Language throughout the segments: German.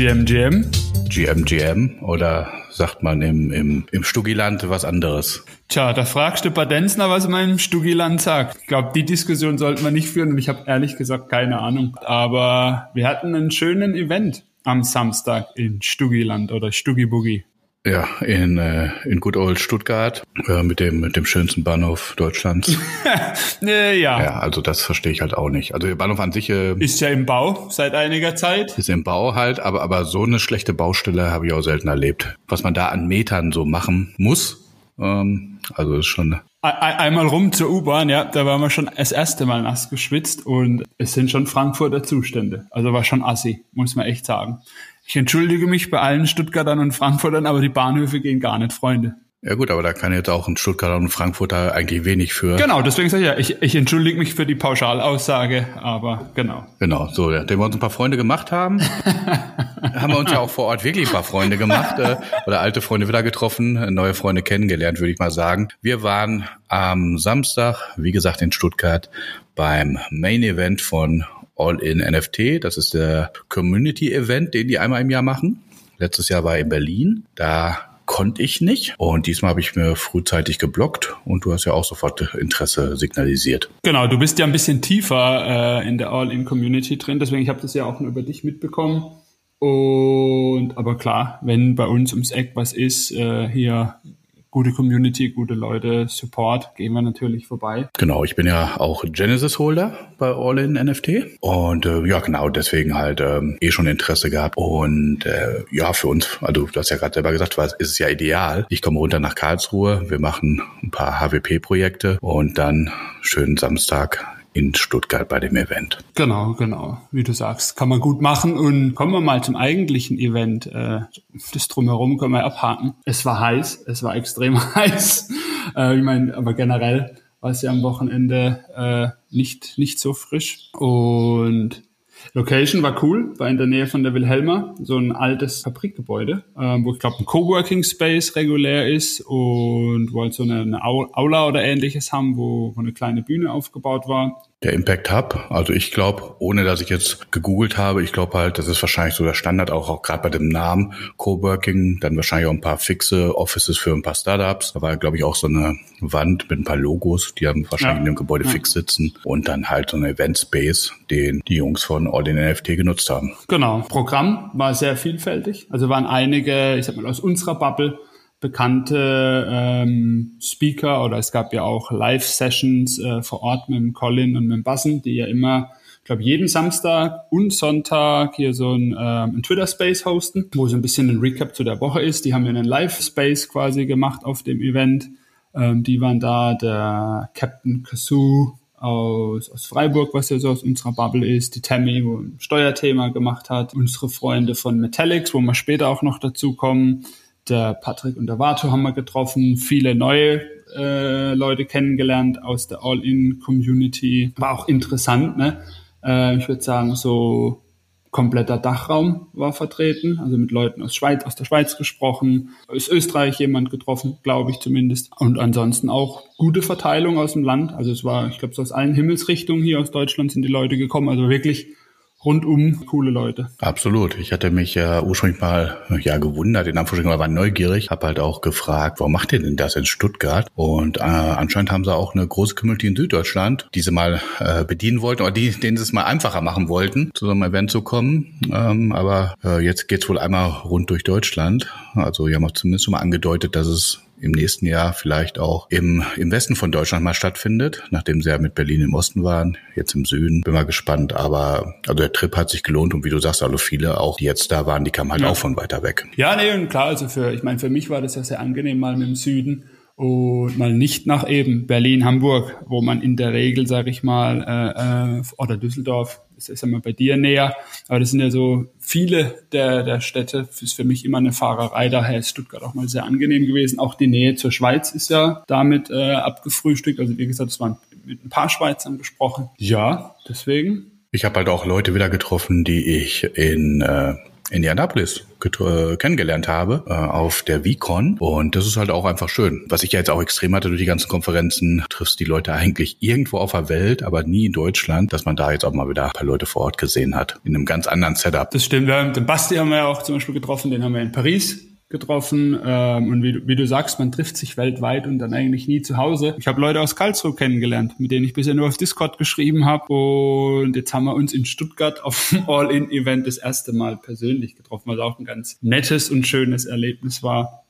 GMGM? GMGM oder sagt man im, im, im Stugiland was anderes? Tja, da fragst du Badenzner, was man im Stugiland sagt. Ich glaube, die Diskussion sollten wir nicht führen und ich habe ehrlich gesagt keine Ahnung. Aber wir hatten einen schönen Event am Samstag in Stugiland oder Stugiboogie. Ja, in, äh, in Good Old Stuttgart äh, mit dem mit dem schönsten Bahnhof Deutschlands. äh, ja. Ja, also das verstehe ich halt auch nicht. Also der Bahnhof an sich äh, Ist ja im Bau seit einiger Zeit. ist im Bau halt, aber aber so eine schlechte Baustelle habe ich auch selten erlebt. Was man da an Metern so machen muss, ähm, also ist schon Ei- ei- Einmal rum zur U-Bahn, ja, da waren wir schon das erste Mal nass geschwitzt und es sind schon Frankfurter Zustände. Also war schon assi, muss man echt sagen. Ich entschuldige mich bei allen Stuttgartern und Frankfurtern, aber die Bahnhöfe gehen gar nicht, Freunde. ja gut, aber da kann jetzt auch ein Stuttgarter und Frankfurter eigentlich wenig für. Genau, deswegen sage ich ja, ich, ich entschuldige mich für die Pauschalaussage, aber genau. Genau, so, ja, dem wir uns ein paar Freunde gemacht haben, haben wir uns ja auch vor Ort wirklich ein paar Freunde gemacht äh, oder alte Freunde wieder getroffen, neue Freunde kennengelernt, würde ich mal sagen. Wir waren am Samstag, wie gesagt, in Stuttgart beim Main Event von All in NFT. Das ist der Community Event, den die einmal im Jahr machen. Letztes Jahr war in Berlin. Da konnte ich nicht. Und diesmal habe ich mir frühzeitig geblockt und du hast ja auch sofort Interesse signalisiert. Genau, du bist ja ein bisschen tiefer äh, in der All-In-Community drin, deswegen ich habe das ja auch nur über dich mitbekommen. Und aber klar, wenn bei uns ums Eck was ist, äh, hier gute Community, gute Leute, Support, gehen wir natürlich vorbei. Genau, ich bin ja auch Genesis-Holder bei All in NFT und äh, ja, genau deswegen halt ähm, eh schon Interesse gehabt. Und äh, ja, für uns, also du hast ja gerade selber gesagt, war, ist es ja ideal. Ich komme runter nach Karlsruhe, wir machen ein paar HWP-Projekte und dann schönen Samstag in Stuttgart bei dem Event. Genau, genau, wie du sagst, kann man gut machen. Und kommen wir mal zum eigentlichen Event. Äh, das drumherum können wir abhaken. Es war heiß, es war extrem heiß. Äh, ich meine, aber generell war es ja am Wochenende äh, nicht, nicht so frisch. Und Location war cool, war in der Nähe von der Wilhelma, so ein altes Fabrikgebäude, ähm, wo ich glaube ein Coworking Space regulär ist und wo halt so eine, eine Au- Aula oder ähnliches haben, wo, wo eine kleine Bühne aufgebaut war. Der Impact Hub, also ich glaube, ohne dass ich jetzt gegoogelt habe, ich glaube halt, das ist wahrscheinlich so der Standard, auch, auch gerade bei dem Namen Coworking, dann wahrscheinlich auch ein paar fixe Offices für ein paar Startups. Da war, glaube ich, auch so eine Wand mit ein paar Logos, die haben wahrscheinlich Ja. in dem Gebäude Ja. fix sitzen und dann halt so ein Event Space, den die Jungs von All in NFT genutzt haben. Genau. Programm war sehr vielfältig. Also waren einige, ich sag mal, aus unserer Bubble bekannte ähm, Speaker oder es gab ja auch Live-Sessions äh, vor Ort mit Colin und mit Bassen, die ja immer, ich glaube, jeden Samstag und Sonntag hier so ein, ähm, ein Twitter-Space hosten, wo so ein bisschen ein Recap zu der Woche ist. Die haben ja einen Live-Space quasi gemacht auf dem Event. Ähm, die waren da, der Captain Kazoo, aus, aus Freiburg, was ja so aus unserer Bubble ist, die Tammy, wo ein Steuerthema gemacht hat, unsere Freunde von Metallics, wo wir später auch noch dazu kommen, der Patrick und der Vato haben wir getroffen, viele neue äh, Leute kennengelernt aus der All-In-Community. War auch interessant, ne? Äh, ich würde sagen, so kompletter Dachraum war vertreten, also mit Leuten aus Schweiz, aus der Schweiz gesprochen, aus Österreich jemand getroffen, glaube ich zumindest. Und ansonsten auch gute Verteilung aus dem Land. Also es war, ich glaube, so aus allen Himmelsrichtungen hier aus Deutschland sind die Leute gekommen. Also wirklich rundum coole Leute. Absolut. Ich hatte mich ja ursprünglich mal ja gewundert, in Anführungsstrichen, war neugierig, habe halt auch gefragt, warum macht ihr denn das in Stuttgart? Und äh, anscheinend haben sie auch eine große Community in Süddeutschland, die sie mal äh, bedienen wollten oder die, denen sie es mal einfacher machen wollten, zu so einem Event zu kommen. Ähm, aber äh, jetzt geht's wohl einmal rund durch Deutschland. Also wir haben auch zumindest schon mal angedeutet, dass es im nächsten Jahr vielleicht auch im, im Westen von Deutschland mal stattfindet, nachdem sie ja mit Berlin im Osten waren, jetzt im Süden. Bin mal gespannt, aber also der Trip hat sich gelohnt und wie du sagst, also viele auch, die jetzt da waren, die kamen halt Ja. auch von weiter weg. Ja, nee, und klar, also für, ich meine, für mich war das ja sehr angenehm, mal mit dem Süden und mal nicht nach eben Berlin, Hamburg, wo man in der Regel, sage ich mal, äh, äh, oder Düsseldorf, das ist ja mal bei dir näher, aber das sind ja so viele der, der Städte, das ist für mich immer eine Fahrerei, daher ist Stuttgart auch mal sehr angenehm gewesen. Auch die Nähe zur Schweiz ist ja damit äh, abgefrühstückt, also wie gesagt, es waren mit ein paar Schweizern gesprochen. Ja, deswegen Ich habe halt auch Leute wieder getroffen, die ich in, äh, Indianapolis äh, kennengelernt habe, äh, auf der VCon. Und das ist halt auch einfach schön. Was ich ja jetzt auch extrem hatte durch die ganzen Konferenzen, triffst die Leute eigentlich irgendwo auf der Welt, aber nie in Deutschland, dass man da jetzt auch mal wieder ein paar Leute vor Ort gesehen hat. In einem ganz anderen Setup. Das stimmt. Den Basti haben wir ja auch zum Beispiel getroffen, den haben wir in Paris getroffen. Ähm, und wie du, wie du sagst, man trifft sich weltweit und dann eigentlich nie zu Hause. Ich habe Leute aus Karlsruhe kennengelernt, mit denen ich bisher nur auf Discord geschrieben habe. Und jetzt haben wir uns in Stuttgart auf dem All-In-Event das erste Mal persönlich getroffen, was auch ein ganz nettes und schönes Erlebnis war.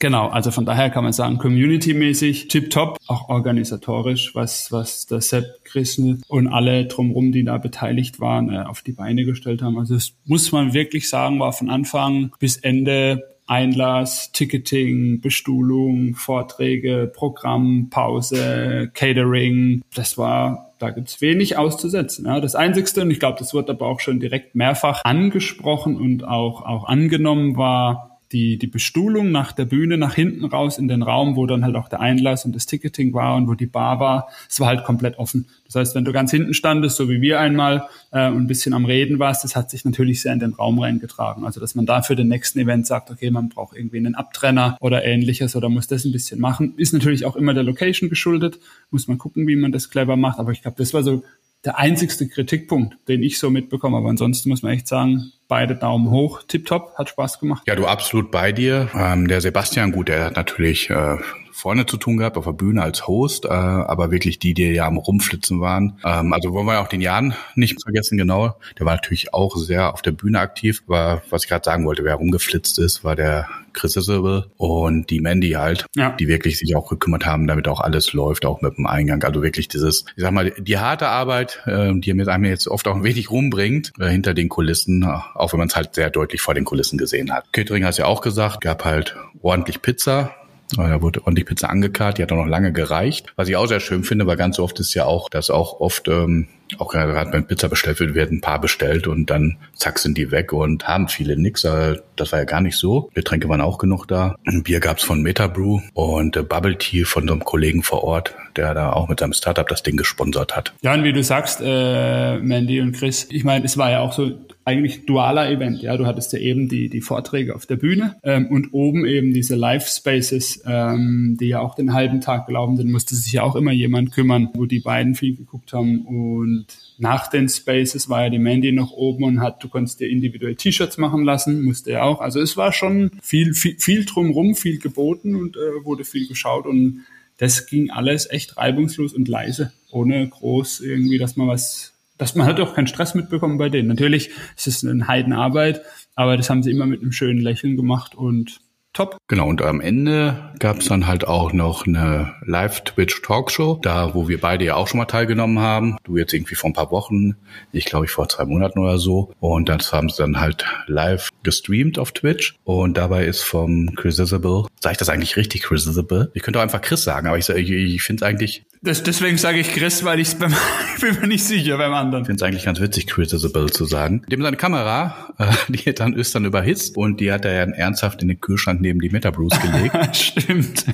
Genau, also von daher kann man sagen, community-mäßig tip-top, auch organisatorisch, was, was der Sepp, Christen und alle drumherum, die da beteiligt waren, äh, auf die Beine gestellt haben. Also das muss man wirklich sagen, war von Anfang bis Ende Einlass, Ticketing, Bestuhlung, Vorträge, Programm, Pause, Catering. Das war, da gibt's wenig auszusetzen. Ja. Das Einzigste, und ich glaube, das wird aber auch schon direkt mehrfach angesprochen und auch, auch angenommen, war die, die Bestuhlung nach der Bühne nach hinten raus in den Raum, wo dann halt auch der Einlass und das Ticketing war und wo die Bar war, es war halt komplett offen. Das heißt, wenn du ganz hinten standest, so wie wir einmal, äh, und ein bisschen am Reden warst, das hat sich natürlich sehr in den Raum reingetragen. Also, dass man da für den nächsten Event sagt, okay, man braucht irgendwie einen Abtrenner oder ähnliches oder muss das ein bisschen machen, ist natürlich auch immer der Location geschuldet, muss man gucken, wie man das clever macht. Aber ich glaube, das war so der einzigste Kritikpunkt, den ich so mitbekomme. Aber ansonsten muss man echt sagen, beide Daumen hoch, tipptopp, hat Spaß gemacht. Ja, du absolut bei dir. Ähm, der Sebastian, gut, der hat natürlich äh, vorne zu tun gehabt, auf der Bühne als Host, äh, aber wirklich die, die ja am Rumflitzen waren. Ähm, also wollen wir auch den Jan nicht vergessen, genau. Der war natürlich auch sehr auf der Bühne aktiv. Aber was ich gerade sagen wollte, wer rumgeflitzt ist, war der Chris Isabel und die Mandy halt, ja. die wirklich sich auch gekümmert haben, damit auch alles läuft, auch mit dem Eingang. Also wirklich dieses, ich sag mal, die harte Arbeit, äh, die mir einem jetzt oft auch ein wenig rumbringt, äh, hinter den Kulissen, auch wenn man es halt sehr deutlich vor den Kulissen gesehen hat. Catering hast ja auch gesagt, gab halt ordentlich Pizza, da wurde ordentlich Pizza angekarrt, die hat auch noch lange gereicht. Was ich auch sehr schön finde, weil ganz oft ist ja auch, dass auch oft, ähm, auch gerade wenn Pizza bestellt wird, werden ein paar bestellt und dann zack sind die weg und haben viele nix. Das war ja gar nicht so. Getränke waren auch genug da. Ein Bier gab's von Metabrew und äh, Bubble Tea von so einem Kollegen vor Ort, der da auch mit seinem Startup das Ding gesponsert hat. Ja, und wie du sagst, äh, Mandy und Chris, ich meine, es war ja auch so eigentlich dualer Event. Ja, du hattest ja eben die, die Vorträge auf der Bühne ähm, und oben eben diese Live Spaces, ähm, die ja auch den halben Tag gelaufen sind, musste sich ja auch immer jemand kümmern, wo die beiden viel geguckt haben. Und nach den Spaces war ja die Mandy noch oben und hat, du konntest dir individuell T-Shirts machen lassen, musste ja auch. Also es war schon viel, viel, viel drumrum, viel geboten und äh, wurde viel geschaut und das ging alles echt reibungslos und leise, ohne groß irgendwie, dass man was dass man hat auch keinen Stress mitbekommen bei denen. Natürlich ist es eine Heidenarbeit, aber das haben sie immer mit einem schönen Lächeln gemacht und top. Genau, und am Ende gab es dann halt auch noch eine Live-Twitch-Talkshow, da wo wir beide ja auch schon mal teilgenommen haben. Du jetzt irgendwie vor ein paar Wochen, ich glaube ich vor zwei Monaten oder so. Und das haben sie dann halt live gestreamt auf Twitch. Und dabei ist vom Chris Isabel, sage ich das eigentlich richtig, Chris Isabel? Ich könnte auch einfach Chris sagen, aber ich, ich, ich finde es eigentlich... Das, deswegen sage ich Chris, weil ich bin mir nicht sicher beim anderen. Ich finde es eigentlich ganz witzig, Chris Isabel zu sagen. Dem seine Kamera, äh, die dann ist dann überhitzt und die hat er ja ernsthaft in den Kühlschrank neben die Metabrews gelegt. Stimmt.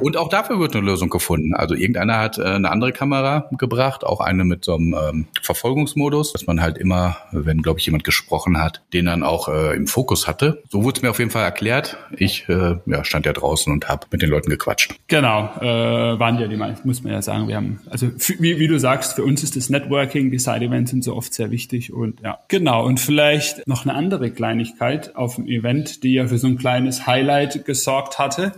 Und auch dafür wird eine Lösung gefunden. Also irgendeiner hat äh, eine andere Kamera gebracht, auch eine mit so einem ähm, Verfolgungsmodus, dass man halt immer, wenn, glaube ich, jemand gesprochen hat, den dann auch äh, im Fokus hatte. So wurde es mir auf jeden Fall erklärt. Ich äh, ja, stand ja draußen und habe mit den Leuten gequatscht. Genau, äh, waren ja die meisten, muss man ja sagen. Wir haben, also wie, wie du sagst, für uns ist das Networking, die Side-Events sind so oft sehr wichtig und ja, genau. Und vielleicht noch eine andere Kleinigkeit auf dem Event, die ja für so ein kleines Highlight gesorgt hatte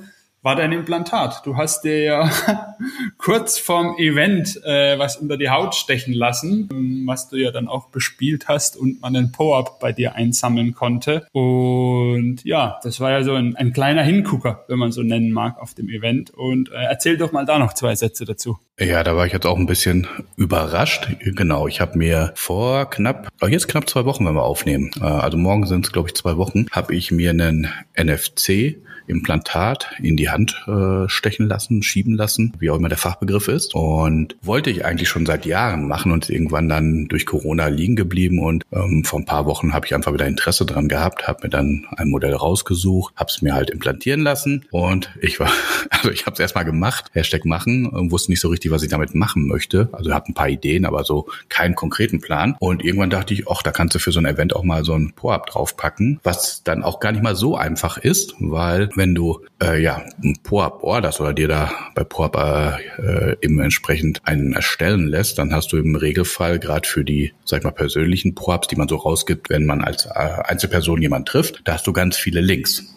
war dein Implantat. Du hast dir ja kurz vorm Event äh, was unter die Haut stechen lassen, was du ja dann auch bespielt hast und man einen Po-Up bei dir einsammeln konnte. Und ja, das war ja so ein, ein kleiner Hingucker, wenn man so nennen mag, auf dem Event. Und äh, erzähl doch mal da noch zwei Sätze dazu. Ja, da war ich jetzt auch ein bisschen überrascht. Genau, ich habe mir vor knapp, oh, jetzt knapp zwei Wochen, wenn wir aufnehmen, äh, also morgen sind es, glaube ich, zwei Wochen, habe ich mir einen NFC Implantat in die Hand äh, stechen lassen, schieben lassen, wie auch immer der Fachbegriff ist. Und wollte ich eigentlich schon seit Jahren machen und irgendwann dann durch Corona liegen geblieben. Und ähm, vor ein paar Wochen habe ich einfach wieder Interesse dran gehabt, habe mir dann ein Modell rausgesucht, habe es mir halt implantieren lassen. Und ich war, also ich habe es erstmal gemacht, Hashtag machen, wusste nicht so richtig, richtig, was ich damit machen möchte. Also habe ein paar Ideen, aber so keinen konkreten Plan. Und irgendwann dachte ich, ach, da kannst du für so ein Event auch mal so ein Po-Up draufpacken, was dann auch gar nicht mal so einfach ist, weil wenn du äh, ja ein Po-Up orderst oder dir da bei Po-Up äh, äh, eben entsprechend einen erstellen lässt, dann hast du im Regelfall gerade für die, sag ich mal, persönlichen Po-Ups, die man so rausgibt, wenn man als äh, Einzelperson jemand trifft, da hast du ganz viele Links.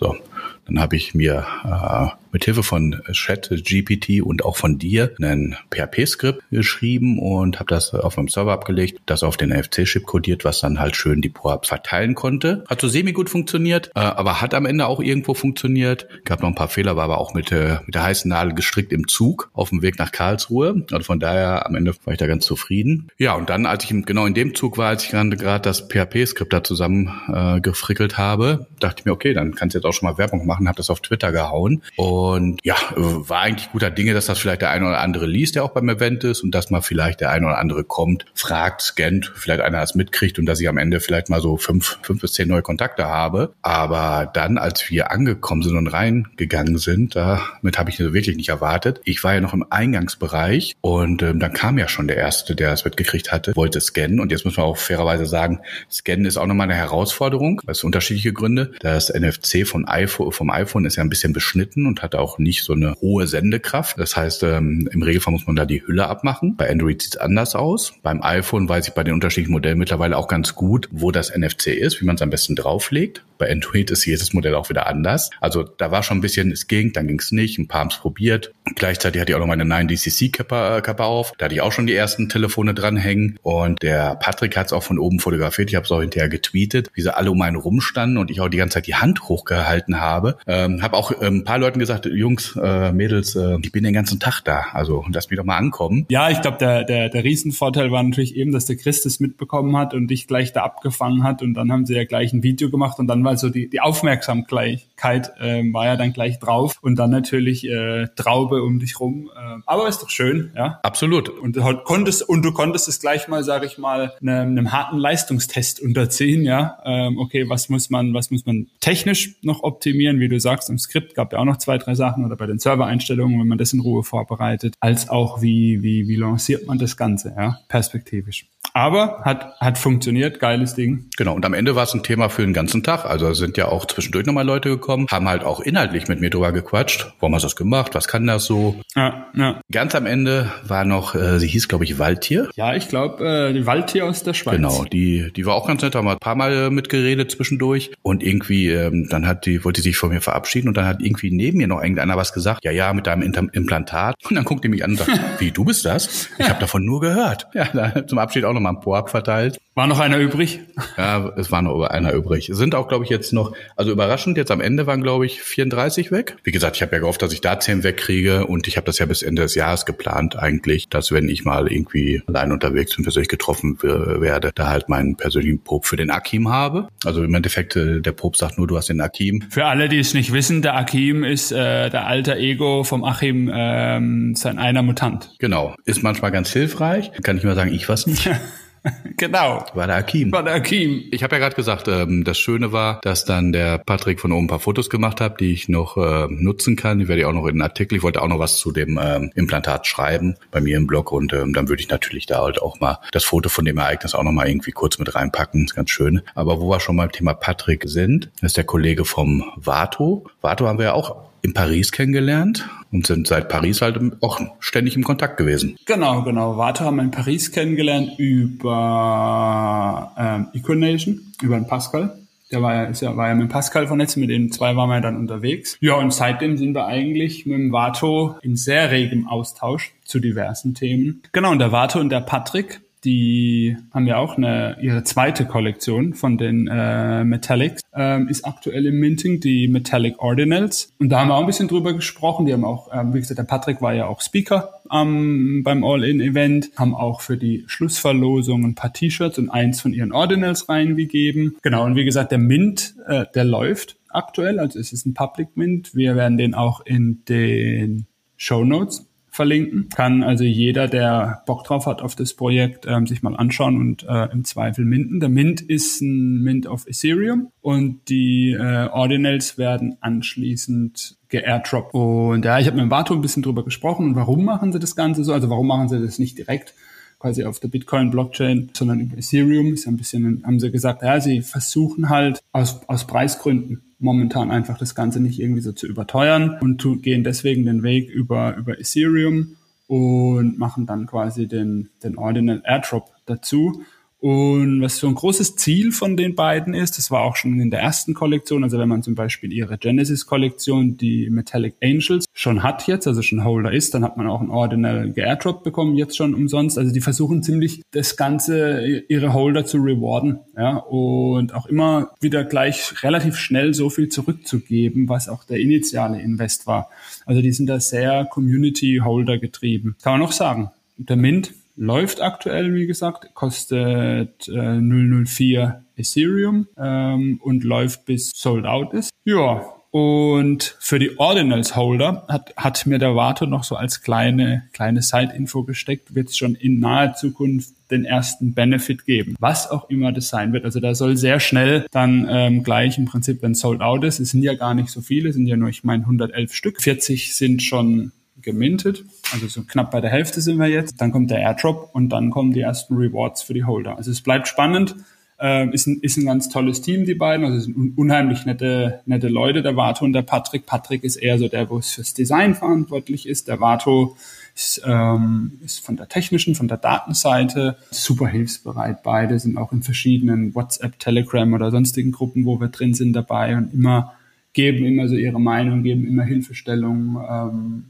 So, dann habe ich mir äh, mit Hilfe von Chat GPT und auch von dir einen PHP-Skript geschrieben und habe das auf meinem Server abgelegt, das auf den NFC-Chip codiert, was dann halt schön die Pro-Ups verteilen konnte. Hat so semi gut funktioniert, äh, aber hat am Ende auch irgendwo funktioniert. Gab noch ein paar Fehler, war aber auch mit, äh, mit der heißen Nadel gestrickt im Zug auf dem Weg nach Karlsruhe. Also von daher am Ende war ich da ganz zufrieden. Ja, und dann, als ich genau in dem Zug war, als ich gerade das PHP-Skript da zusammen äh, gefrickelt habe, dachte ich mir, okay, dann kannst du jetzt auch schon mal Werbung machen, habe das auf Twitter gehauen. Und und ja, war eigentlich guter Dinge, dass das vielleicht der eine oder andere liest, der auch beim Event ist und dass mal vielleicht der eine oder andere kommt, fragt, scannt, vielleicht einer das mitkriegt und dass ich am Ende vielleicht mal so fünf, fünf bis zehn neue Kontakte habe. Aber dann, als wir angekommen sind und reingegangen sind, damit habe ich wirklich nicht erwartet. Ich war ja noch im Eingangsbereich und ähm, dann kam ja schon der Erste, der das mitgekriegt hatte, wollte scannen. Und jetzt muss man auch fairerweise sagen, Scannen ist auch nochmal eine Herausforderung. Das unterschiedliche Gründe. Das NFC von iPhone, vom iPhone ist ja ein bisschen beschnitten und hat hat auch nicht so eine hohe Sendekraft. Das heißt, ähm, im Regelfall muss man da die Hülle abmachen. Bei Android sieht es anders aus. Beim iPhone weiß ich bei den unterschiedlichen Modellen mittlerweile auch ganz gut, wo das NFC ist, wie man es am besten drauflegt. Bei Android ist jedes Modell auch wieder anders. Also da war schon ein bisschen, es ging, dann ging es nicht, ein paar haben es probiert. Gleichzeitig hatte ich auch noch meine 9DCC-Kappe auf. Da hatte ich auch schon die ersten Telefone dranhängen. Und der Patrick hat es auch von oben fotografiert. Ich habe es auch hinterher getweetet, wie sie alle um einen rumstanden und ich auch die ganze Zeit die Hand hochgehalten habe. Ähm, habe auch ähm, ein paar Leuten gesagt, Jungs, äh, Mädels, äh, ich bin den ganzen Tag da. Also lass mich doch mal ankommen. Ja, ich glaube, der, der, der Riesenvorteil war natürlich eben, dass der Christus mitbekommen hat und dich gleich da abgefangen hat. Und dann haben sie ja gleich ein Video gemacht und dann war so die, die Aufmerksamkeit äh, war ja dann gleich drauf. Und dann natürlich äh, Traube um dich rum. Äh, aber ist doch schön, ja. Absolut. Und du konntest, und du konntest es gleich mal, sage ich mal, einem, einem harten Leistungstest unterziehen, ja. Ähm, okay, was muss man, was muss man technisch noch optimieren, wie du sagst, im Skript gab ja auch noch zwei, drei Sachen oder bei den Servereinstellungen, wenn man das in Ruhe vorbereitet, als auch wie, wie, wie lanciert man das Ganze, ja, perspektivisch. Aber hat, hat funktioniert, geiles Ding. Genau, und am Ende war es ein Thema für den ganzen Tag. Also sind ja auch zwischendurch nochmal Leute gekommen, haben halt auch inhaltlich mit mir drüber gequatscht. Warum hast du das gemacht? Was kann das so? Ja, ja. Ganz am Ende war noch, äh, sie hieß, glaube ich, Waldtier. Ja, ich glaube, äh, die Waldtier aus der Schweiz. Genau, die, die war auch ganz nett, haben wir ein paar Mal äh, mitgeredet zwischendurch. Und irgendwie, ähm, dann hat die, wollte sie sich von mir verabschieden und dann hat irgendwie neben mir noch irgendeiner was gesagt. Ja, ja, mit deinem Implantat. Und dann guckt die mich an und sagt, wie, du bist das? Ich habe davon nur gehört. Ja, dann zum Abschied auch nochmal ein Po-Up verteilt. War noch einer übrig? Ja, es war noch einer übrig. Sind auch, glaube ich, jetzt noch, also überraschend, jetzt am Ende waren, glaube ich, 34 weg. Wie gesagt, ich habe ja gehofft, dass ich da 10 wegkriege und ich habe das ja bis Ende des Jahres geplant eigentlich, dass wenn ich mal irgendwie allein unterwegs und persönlich getroffen werde, da halt meinen persönlichen Pop für den Akim habe. Also im Endeffekt, äh, der Pop sagt nur, du hast den Akim. Für alle, die es nicht wissen, der Akim ist äh, der alter Ego vom Achim, ähm, sein einer Mutant. Genau. Ist manchmal ganz hilfreich. Kann ich mal sagen, ich was nicht. genau. War der Akim. War der Akim. Ich habe ja gerade gesagt, ähm, das Schöne war, dass dann der Patrick von oben ein paar Fotos gemacht hat, die ich noch äh, nutzen kann. Die werde ich auch noch in den Artikel. Ich wollte auch noch was zu dem ähm, Implantat schreiben bei mir im Blog und ähm, dann würde ich natürlich da halt auch mal das Foto von dem Ereignis auch noch mal irgendwie kurz mit reinpacken. Das ist ganz schön. Aber wo wir schon beim Thema Patrick sind, ist der Kollege vom Vato. Vato haben wir ja auch in Paris kennengelernt und sind seit Paris halt auch ständig im Kontakt gewesen. Genau, genau. Warte haben wir in Paris kennengelernt über ähm, Econation, über den Pascal. Der war ja, ist ja, war ja mit Pascal vernetzt, mit den zwei waren wir dann unterwegs. Ja, und seitdem sind wir eigentlich mit dem Vato in sehr regem Austausch zu diversen Themen. Genau, und der Vato und der Patrick, die haben ja auch eine, ihre zweite Kollektion von den äh, Metallics, ähm, ist aktuell im Minting, die Metallic Ordinals. Und da haben wir auch ein bisschen drüber gesprochen. Die haben auch, ähm, wie gesagt, der Patrick war ja auch Speaker ähm, beim All-In-Event, haben auch für die Schlussverlosung ein paar T-Shirts und eins von ihren Ordinals reingegeben. Genau, und wie gesagt, der Mint, äh, der läuft aktuell, also es ist ein Public Mint. Wir werden den auch in den Show Notes verlinken. Kann also jeder, der Bock drauf hat auf das Projekt, ähm, sich mal anschauen und äh, im Zweifel minten. Der Mint ist ein Mint auf Ethereum und die äh, Ordinals werden anschließend geairdroppt. Und ja, ich habe mit dem Vato ein bisschen drüber gesprochen und warum machen sie das Ganze so? Also warum machen sie das nicht direkt quasi auf der Bitcoin-Blockchain, sondern über Ethereum? Ist ja ein bisschen, haben sie gesagt, ja, sie versuchen halt aus, aus Preisgründen momentan einfach das Ganze nicht irgendwie so zu überteuern und tu, gehen deswegen den Weg über, über Ethereum und machen dann quasi den, den Ordinal Airdrop dazu. Und was so ein großes Ziel von den beiden ist, das war auch schon in der ersten Kollektion, also wenn man zum Beispiel ihre Genesis-Kollektion, die Metallic Angels, schon hat jetzt, also schon Holder ist, dann hat man auch einen Ordinal Airdrop bekommen, jetzt schon umsonst. Also die versuchen ziemlich das Ganze, ihre Holder zu rewarden, ja, und auch immer wieder gleich relativ schnell so viel zurückzugeben, was auch der initiale Invest war. Also die sind da sehr Community-Holder getrieben. Kann man noch sagen. Der Mint läuft aktuell, wie gesagt, kostet äh, 004 Ethereum ähm, und läuft bis sold out ist. Ja, und für die Ordinals Holder hat, hat mir der Vato noch so als kleine, kleine Side-Info gesteckt, wird es schon in naher Zukunft den ersten Benefit geben, was auch immer das sein wird. Also da soll sehr schnell dann ähm, gleich im Prinzip, wenn sold out ist, es sind ja gar nicht so viele, sind ja nur, ich meine, 111 Stück, 40 sind schon gemintet. Also so knapp bei der Hälfte sind wir jetzt. Dann kommt der Airdrop und dann kommen die ersten Rewards für die Holder. Also es bleibt spannend. Ähm, ist, ein, ist ein ganz tolles Team, die beiden. Also es sind unheimlich nette, nette Leute, der Vato und der Patrick. Patrick ist eher so der, wo es fürs Design verantwortlich ist. Der Vato ist, ähm, ist von der technischen, von der Datenseite super hilfsbereit. Beide sind auch in verschiedenen WhatsApp, Telegram oder sonstigen Gruppen, wo wir drin sind, dabei und immer geben immer so ihre Meinung, geben immer Hilfestellung. Ähm,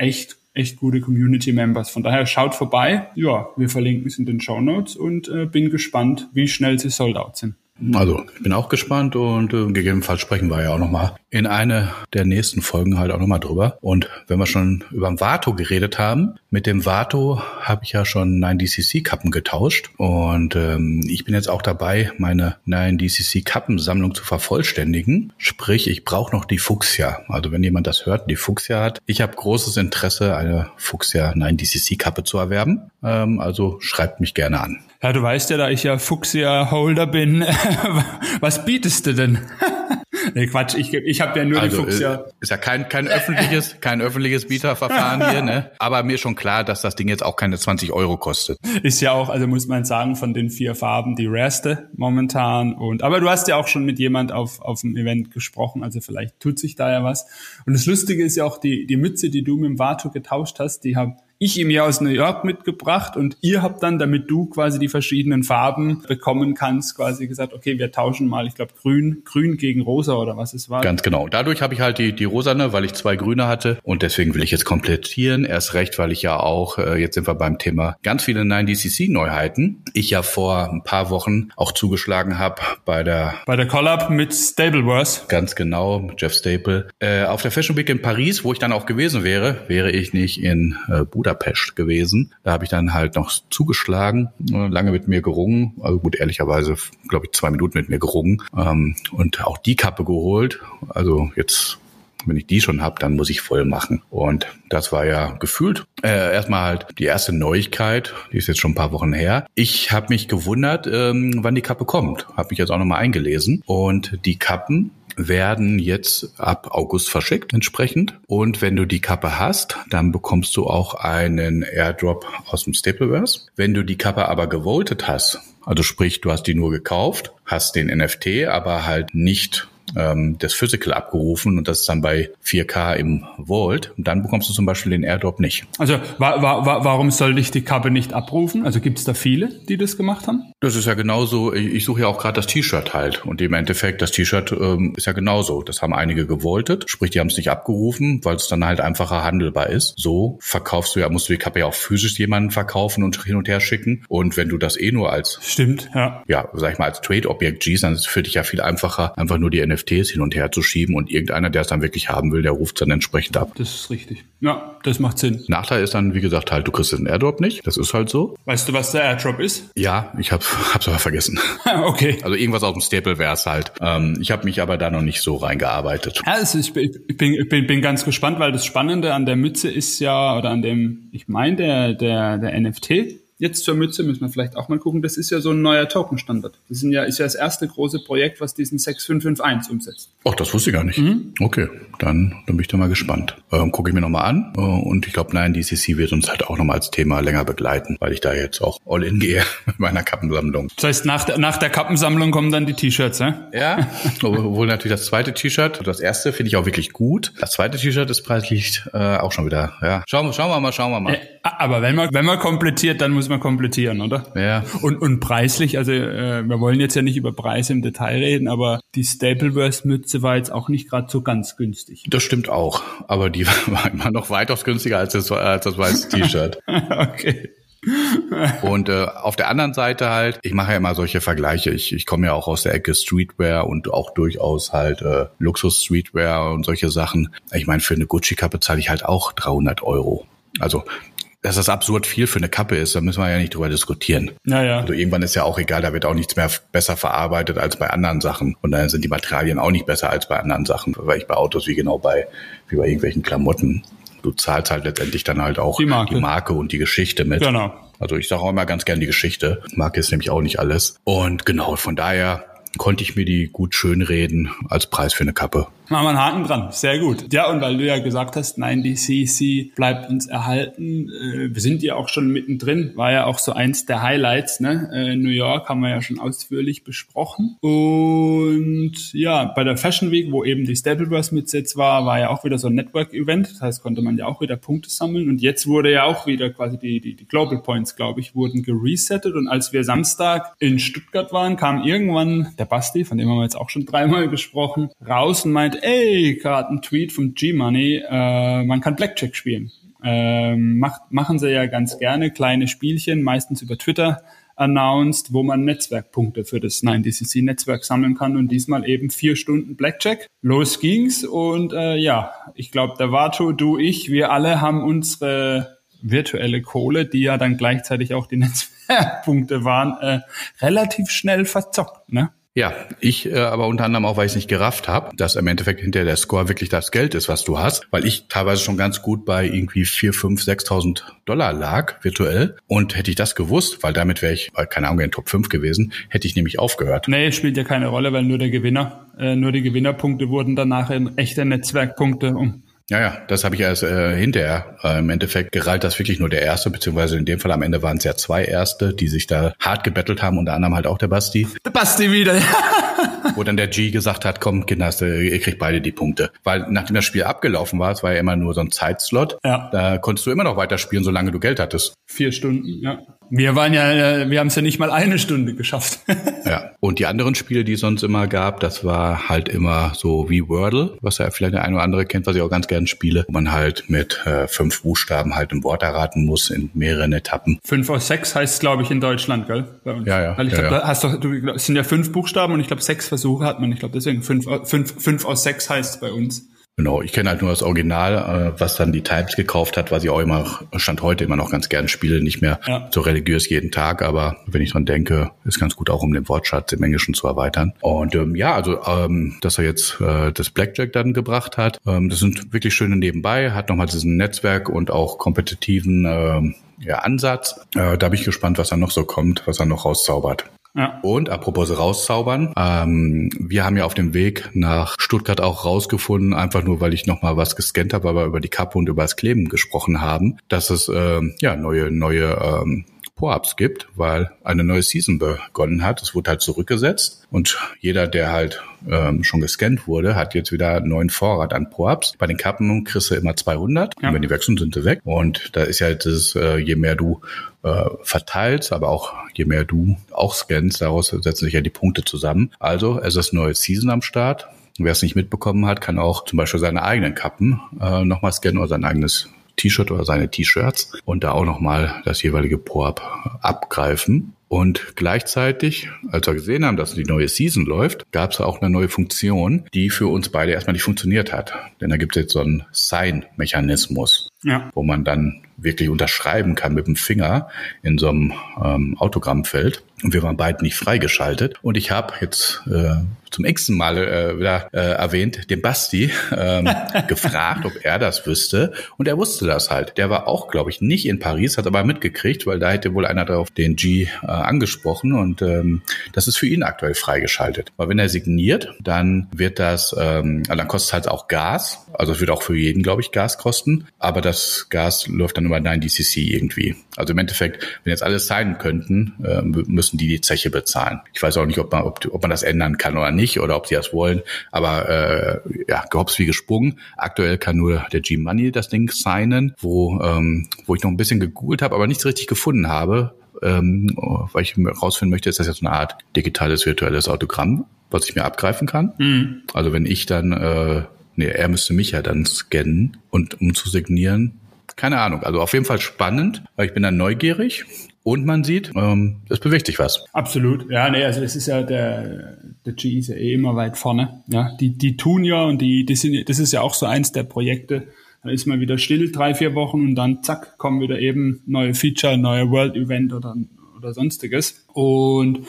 echt, echt gute Community-Members. Von daher schaut vorbei. Ja, wir verlinken es in den Show Notes und äh, bin gespannt, wie schnell sie sold out sind. Also, ich bin auch gespannt und äh, gegebenenfalls sprechen wir ja auch nochmal in eine der nächsten Folgen halt auch nochmal drüber. Und wenn wir schon über den Vato geredet haben, mit dem Vato habe ich ja schon 9DCC-Kappen getauscht und ähm, ich bin jetzt auch dabei, meine 9DCC-Kappensammlung zu vervollständigen. Sprich, ich brauche noch die Fuchsia. Also wenn jemand das hört, die Fuchsia hat. Ich habe großes Interesse, eine Fuchsia 9DCC-Kappe zu erwerben. Ähm, also schreibt mich gerne an. Ja, du weißt ja, da ich ja Fuchsia-Holder bin, was bietest du denn? nee, Quatsch, ich, ich habe ja nur also, die Fuchsia. Äh, ist ja kein, kein öffentliches, kein öffentliches Bieterverfahren hier, ne? Aber mir schon klar, dass das Ding jetzt auch keine 20 Euro kostet. Ist ja auch, also muss man sagen, von den vier Farben die rareste momentan. Und aber du hast ja auch schon mit jemand auf, auf dem Event gesprochen, also vielleicht tut sich da ja was. Und das Lustige ist ja auch die, die Mütze, die du mit dem Vato getauscht hast, die habe ich ihm ja aus New York mitgebracht und ihr habt dann, damit du quasi die verschiedenen Farben bekommen kannst, quasi gesagt, okay, wir tauschen mal, ich glaube, grün, grün gegen rosa oder was es war. Ganz genau. Dadurch habe ich halt die, die rosane, weil ich zwei grüne hatte und deswegen will ich jetzt komplettieren. Erst recht, weil ich ja auch, äh, jetzt sind wir beim Thema ganz viele 9DCC-Neuheiten. Ich ja vor ein paar Wochen auch zugeschlagen habe bei der... Bei der Collab mit Stableworth. Ganz genau, Jeff Staple. Äh, auf der Fashion Week in Paris, wo ich dann auch gewesen wäre, wäre ich nicht in äh, Budapest Budapest gewesen. Da habe ich dann halt noch zugeschlagen, äh, lange mit mir gerungen, also gut, ehrlicherweise, glaube ich, zwei Minuten mit mir gerungen ähm, und auch die Kappe geholt. Also jetzt wenn ich die schon habe, dann muss ich voll machen. Und das war ja gefühlt äh, erstmal halt die erste Neuigkeit, die ist jetzt schon ein paar Wochen her. Ich habe mich gewundert, ähm, wann die Kappe kommt. Habe mich jetzt auch nochmal eingelesen. Und die Kappen werden jetzt ab August verschickt entsprechend. Und wenn du die Kappe hast, dann bekommst du auch einen Airdrop aus dem Stapleverse. Wenn du die Kappe aber gewotet hast, also sprich, du hast die nur gekauft, hast den NFT, aber halt nicht ähm, das Physical abgerufen und das ist dann bei 4K im Vault. Und dann bekommst du zum Beispiel den Airdrop nicht. Also wa wa warum sollte ich die Kappe nicht abrufen? Also gibt es da viele, die das gemacht haben? Das ist ja genauso. Ich suche ja auch gerade das T-Shirt halt. Und im Endeffekt, das T-Shirt ähm, ist ja genauso. Das haben einige gewoltet. Sprich, die haben es nicht abgerufen, weil es dann halt einfacher handelbar ist. So verkaufst du ja, musst du die Kappe ja auch physisch jemanden verkaufen und hin und her schicken. Und wenn du das eh nur als Stimmt, ja. Ja, sag ich mal, als Trade-Objekt siehst, dann ist es für dich ja viel einfacher, einfach nur die NFT NFTs hin und her zu schieben und irgendeiner, der es dann wirklich haben will, der ruft dann entsprechend ab. Das ist richtig. Ja, das macht Sinn. Nachteil ist dann, wie gesagt, halt, du kriegst den Airdrop nicht. Das ist halt so. Weißt du, was der Airdrop ist? Ja, ich hab, hab's aber vergessen. okay. Also irgendwas aus dem Staple wäre es halt. Ähm, ich habe mich aber da noch nicht so reingearbeitet. Ja, also ich, bin, ich, bin, ich bin, bin ganz gespannt, weil das Spannende an der Mütze ist ja, oder an dem, ich meine, der, der, der NFT, jetzt zur Mütze müssen wir vielleicht auch mal gucken. Das ist ja so ein neuer Token-Standard. Das sind ja, ist ja das erste große Projekt, was diesen 6551 umsetzt. Ach, das wusste ich gar nicht. Mhm. Okay, dann, dann bin ich da mal gespannt. Ähm, Gucke ich mir nochmal an. Äh, und ich glaube, nein, DCC wird uns halt auch nochmal als Thema länger begleiten, weil ich da jetzt auch all in gehe mit meiner Kappensammlung. Das heißt, nach der, nach der Kappensammlung kommen dann die T-Shirts, ne? Ja, obwohl natürlich das zweite T-Shirt, das erste finde ich auch wirklich gut. Das zweite T-Shirt ist preislich äh, auch schon wieder, ja. Schauen, schauen wir mal, schauen wir mal. Äh, aber wenn man, wenn man komplettiert, dann muss man komplettieren, oder? Ja. Und, und preislich, also äh, wir wollen jetzt ja nicht über Preise im Detail reden, aber die Stapleverse-Mütze war jetzt auch nicht gerade so ganz günstig. Das stimmt auch, aber die war immer noch weitaus günstiger als das, als das weiße T-Shirt. okay. und äh, auf der anderen Seite halt, ich mache ja immer solche Vergleiche. Ich, ich komme ja auch aus der Ecke Streetwear und auch durchaus halt äh, Luxus-Streetwear und solche Sachen. Ich meine, für eine Gucci-Kappe zahle ich halt auch 300 Euro. Also dass das absurd viel für eine Kappe ist, da müssen wir ja nicht drüber diskutieren. Naja. Also irgendwann ist ja auch egal, da wird auch nichts mehr besser verarbeitet als bei anderen Sachen. Und dann sind die Materialien auch nicht besser als bei anderen Sachen, weil ich bei Autos wie genau bei, wie bei irgendwelchen Klamotten du zahlst halt letztendlich dann halt auch die Marke, die Marke und die Geschichte mit. Genau. Also ich sage auch immer ganz gern die Geschichte. Marke ist nämlich auch nicht alles. Und genau, von daher konnte ich mir die gut schönreden als Preis für eine Kappe. Machen wir einen Haken dran. Sehr gut. Ja, und weil du ja gesagt hast, nein, die CC bleibt uns erhalten. Äh, wir sind ja auch schon mittendrin. War ja auch so eins der Highlights. Ne? Äh, New York haben wir ja schon ausführlich besprochen. Und ja, bei der Fashion Week, wo eben die Stapleverse mit jetzt war, war ja auch wieder so ein Network-Event. Das heißt, konnte man ja auch wieder Punkte sammeln. Und jetzt wurde ja auch wieder quasi die, die, die Global Points, glaube ich, wurden geresettet. Und als wir Samstag in Stuttgart waren, kam irgendwann der Basti, von dem haben wir jetzt auch schon dreimal gesprochen, raus und meint, ey, gerade ein Tweet vom G-Money, äh, man kann Blackjack spielen. Ähm, macht, machen sie ja ganz gerne, kleine Spielchen, meistens über Twitter announced, wo man Netzwerkpunkte für das 9DCC-Netzwerk sammeln kann und diesmal eben vier Stunden Blackjack. Los ging's und äh, ja, ich glaube, der Vato, du, ich, wir alle haben unsere virtuelle Kohle, die ja dann gleichzeitig auch die Netzwerkpunkte waren, äh, relativ schnell verzockt, ne? Ja, ich äh, aber unter anderem auch, weil ich es nicht gerafft habe, dass im Endeffekt hinter der Score wirklich das Geld ist, was du hast, weil ich teilweise schon ganz gut bei irgendwie 4, 5, 6.000 Dollar lag, virtuell. Und hätte ich das gewusst, weil damit wäre ich, keine Ahnung, in Top 5 gewesen, hätte ich nämlich aufgehört. Nee, spielt ja keine Rolle, weil nur der Gewinner, äh, nur die Gewinnerpunkte wurden danach in echte Netzwerkpunkte um. Ja, ja, das habe ich erst äh, hinterher äh, im Endeffekt gerallt, dass wirklich nur der erste, beziehungsweise in dem Fall am Ende waren es ja zwei Erste, die sich da hart gebettelt haben, unter anderem halt auch der Basti. Der Basti wieder, ja. Wo dann der G gesagt hat, komm, Kinder, ihr kriegt beide die Punkte. Weil nachdem das Spiel abgelaufen war, es war ja immer nur so ein Zeitslot, ja. da konntest du immer noch weiterspielen, solange du Geld hattest. Vier Stunden, ja. Wir waren ja, äh, wir haben es ja nicht mal eine Stunde geschafft. ja. Und die anderen Spiele, die es sonst immer gab, das war halt immer so wie Wordle, was ja vielleicht der eine oder andere kennt, was ich auch ganz gerne spiele, wo man halt mit äh, fünf Buchstaben halt ein Wort erraten muss in mehreren Etappen. Fünf aus sechs heißt glaube ich in Deutschland, gell? Bei uns. Ja, ja. Weil ich ja, glaube, ja. hast doch, du, es sind ja fünf Buchstaben und ich glaube sechs Versuche hat man. Ich glaube deswegen fünf, fünf, fünf aus sechs heißt bei uns. Genau, ich kenne halt nur das Original, äh, was dann die Times gekauft hat, was ich auch immer, Stand heute immer noch ganz gerne spiele, nicht mehr ja. so religiös jeden Tag, aber wenn ich dran denke, ist ganz gut auch, um den Wortschatz im Englischen zu erweitern. Und ähm, ja, also, ähm, dass er jetzt äh, das Blackjack dann gebracht hat, ähm, das sind wirklich schöne nebenbei, hat nochmal diesen Netzwerk und auch kompetitiven ähm, ja, Ansatz. Äh, da bin ich gespannt, was da noch so kommt, was er noch rauszaubert. Ja. Und apropos rauszaubern, ähm, wir haben ja auf dem Weg nach Stuttgart auch rausgefunden, einfach nur, weil ich nochmal was gescannt habe, aber über die Kappe und über das Kleben gesprochen haben, dass es ähm, ja neue, neue ähm, Po-Ups gibt, weil eine neue Season begonnen hat. Es wurde halt zurückgesetzt und jeder, der halt ähm, schon gescannt wurde, hat jetzt wieder einen neuen Vorrat an Po-Ups. Bei den Kappen kriegst du immer 200 ja. und wenn die wechseln, sind sie weg. Und da ist ja halt das, äh, je mehr du äh, verteilst, aber auch je mehr du auch scannst, daraus setzen sich ja die Punkte zusammen. Also es ist neue Season am Start. Wer es nicht mitbekommen hat, kann auch zum Beispiel seine eigenen Kappen äh, nochmal scannen oder sein eigenes T-Shirt oder seine T-Shirts und da auch nochmal das jeweilige Pro-Up abgreifen. Und gleichzeitig, als wir gesehen haben, dass die neue Season läuft, gab es auch eine neue Funktion, die für uns beide erstmal nicht funktioniert hat. Denn da gibt es jetzt so einen Sign-Mechanismus. Ja. wo man dann wirklich unterschreiben kann mit dem Finger in so einem ähm, Autogrammfeld. Und wir waren beide nicht freigeschaltet. Und ich habe jetzt äh, zum x-ten Mal äh, wieder äh, erwähnt, den Basti ähm, gefragt, ob er das wüsste. Und er wusste das halt. Der war auch, glaube ich, nicht in Paris, hat aber mitgekriegt, weil da hätte wohl einer darauf den G äh, angesprochen. Und ähm, das ist für ihn aktuell freigeschaltet. Weil wenn er signiert, dann wird das, ähm, dann kostet es halt auch Gas. Also es wird auch für jeden, glaube ich, Gas kosten. Aber das Gas läuft dann über 9DCC irgendwie. Also im Endeffekt, wenn jetzt alles signen könnten, äh, müssen die die Zeche bezahlen. Ich weiß auch nicht, ob man, ob, ob man das ändern kann oder nicht oder ob sie das wollen. Aber äh, ja, gehops wie gesprungen. Aktuell kann nur der G-Money das Ding signen, wo, ähm, wo ich noch ein bisschen gegoogelt habe, aber nichts richtig gefunden habe. Ähm, weil ich rausfinden möchte, ist das jetzt eine Art digitales virtuelles Autogramm, was ich mir abgreifen kann. Mhm. Also wenn ich dann äh, Nee, er müsste mich ja dann scannen und um zu signieren, keine Ahnung. Also auf jeden Fall spannend, weil ich bin dann neugierig und man sieht, ähm, es bewegt sich was. Absolut. Ja, nee, also es ist ja der, der G ist ja eh immer weit vorne. Ja, die, die tun ja und die, die sind, das ist ja auch so eins der Projekte. Da ist man wieder still, drei, vier Wochen und dann zack, kommen wieder eben neue Feature, neue World Event oder, oder sonstiges. Und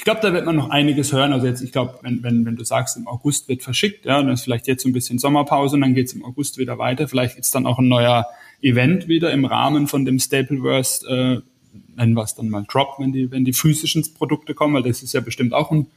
ich glaube, da wird man noch einiges hören. Also jetzt, ich glaube, wenn, wenn, wenn du sagst, im August wird verschickt, ja, dann ist vielleicht jetzt so ein bisschen Sommerpause und dann geht es im August wieder weiter. Vielleicht ist dann auch ein neuer Event wieder im Rahmen von dem Stapleverse, äh, nennen wir es dann mal Drop, wenn die, wenn die physischen Produkte kommen, weil das ist ja bestimmt auch ein,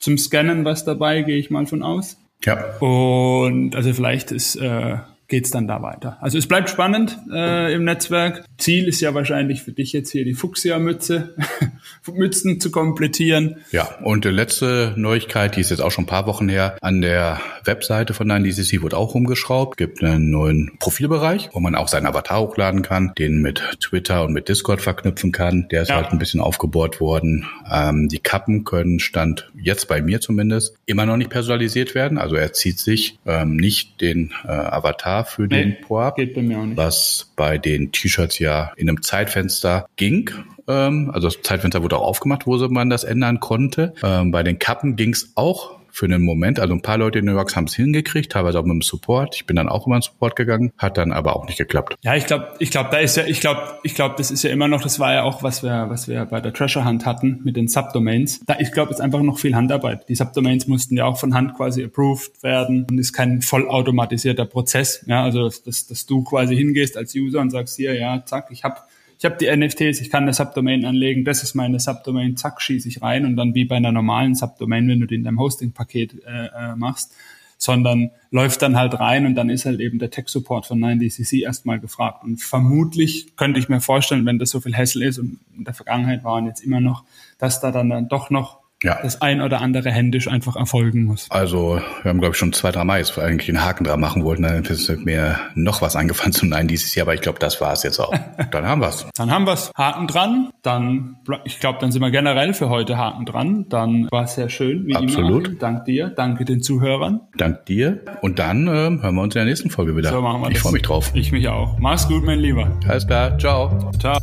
zum Scannen was dabei, gehe ich mal von aus. Ja. Und also vielleicht ist äh, geht's dann da weiter. Also es bleibt spannend äh, im Netzwerk. Ziel ist ja wahrscheinlich für dich jetzt hier die Fuchsia-Mütze, Mützen zu komplettieren. Ja, und die letzte Neuigkeit, die ist jetzt auch schon ein paar Wochen her, an der Webseite von 9DCC wurde auch rumgeschraubt. Gibt einen neuen Profilbereich, wo man auch seinen Avatar hochladen kann, den mit Twitter und mit Discord verknüpfen kann. Der ist ja. halt ein bisschen aufgebohrt worden. Ähm, die Kappen können, stand jetzt bei mir zumindest, immer noch nicht personalisiert werden. Also er zieht sich ähm, nicht den äh, Avatar für nee, den Poab, geht bei mir auch nicht. was bei den T-Shirts ja in einem Zeitfenster ging. Ähm, also das Zeitfenster wurde auch aufgemacht, wo man das ändern konnte. Ähm, bei den Kappen ging es auch für einen Moment. Also ein paar Leute in New York haben es hingekriegt, teilweise auch mit dem Support. Ich bin dann auch immer in Support gegangen, hat dann aber auch nicht geklappt. Ja, ich glaube, ich glaube, da ist ja, ich glaube, ich glaube, das ist ja immer noch, das war ja auch, was wir, was wir bei der Treasure Hunt hatten mit den Subdomains. Da, ich glaube, es ist einfach noch viel Handarbeit. Die Subdomains mussten ja auch von Hand quasi approved werden und ist kein vollautomatisierter Prozess. Ja, also dass, dass du quasi hingehst als User und sagst hier, ja, zack, ich habe ich habe die NFTs, ich kann eine Subdomain anlegen, das ist meine Subdomain, zack, schieße ich rein und dann wie bei einer normalen Subdomain, wenn du die in deinem Hosting-Paket äh, äh, machst, sondern läuft dann halt rein und dann ist halt eben der Tech-Support von 9DCC erstmal gefragt. Und vermutlich könnte ich mir vorstellen, wenn das so viel Hassel ist und in der Vergangenheit waren jetzt immer noch, dass da dann, dann doch noch ja. das ein oder andere händisch einfach erfolgen muss. Also wir haben, glaube ich, schon zwei, drei Mal jetzt eigentlich einen Haken dran machen wollten. Dann ist mir noch was eingefallen zum Nein dieses Jahr, aber ich glaube, das war es jetzt auch. Dann haben wir's. dann haben wir's. Haken dran. Dann, ich glaube, dann sind wir generell für heute Haken dran. Dann war es sehr schön, wie Absolut. immer. Dank dir, danke den Zuhörern. Dank dir. Und dann äh, hören wir uns in der nächsten Folge wieder. So machen wir ich freue mich drauf. Ich mich auch. Mach's gut, mein Lieber. Alles klar. Ciao. Ciao.